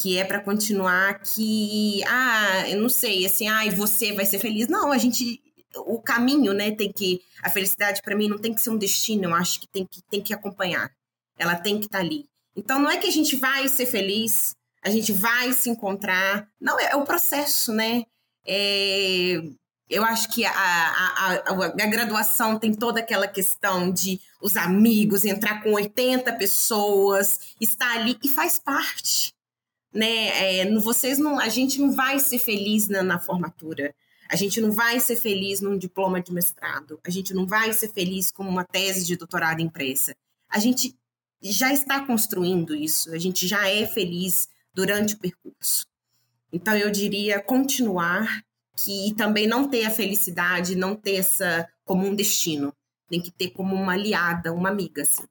que é para continuar que ah, eu não sei, assim, ah, e você vai ser feliz. Não, a gente o caminho, né, tem que a felicidade para mim não tem que ser um destino, eu acho que tem que tem que acompanhar. Ela tem que estar tá ali. Então não é que a gente vai ser feliz, a gente vai se encontrar. Não, é, é o processo, né? É, eu acho que a, a, a, a, graduação tem toda aquela questão de os amigos, entrar com 80 pessoas, estar ali e faz parte. Né? É, vocês não, a gente não vai ser feliz na, na formatura. A gente não vai ser feliz num diploma de mestrado. A gente não vai ser feliz com uma tese de doutorado impressa. A gente já está construindo isso. A gente já é feliz durante o percurso. Então eu diria continuar que também não ter a felicidade, não ter essa como um destino, tem que ter como uma aliada, uma amiga, assim.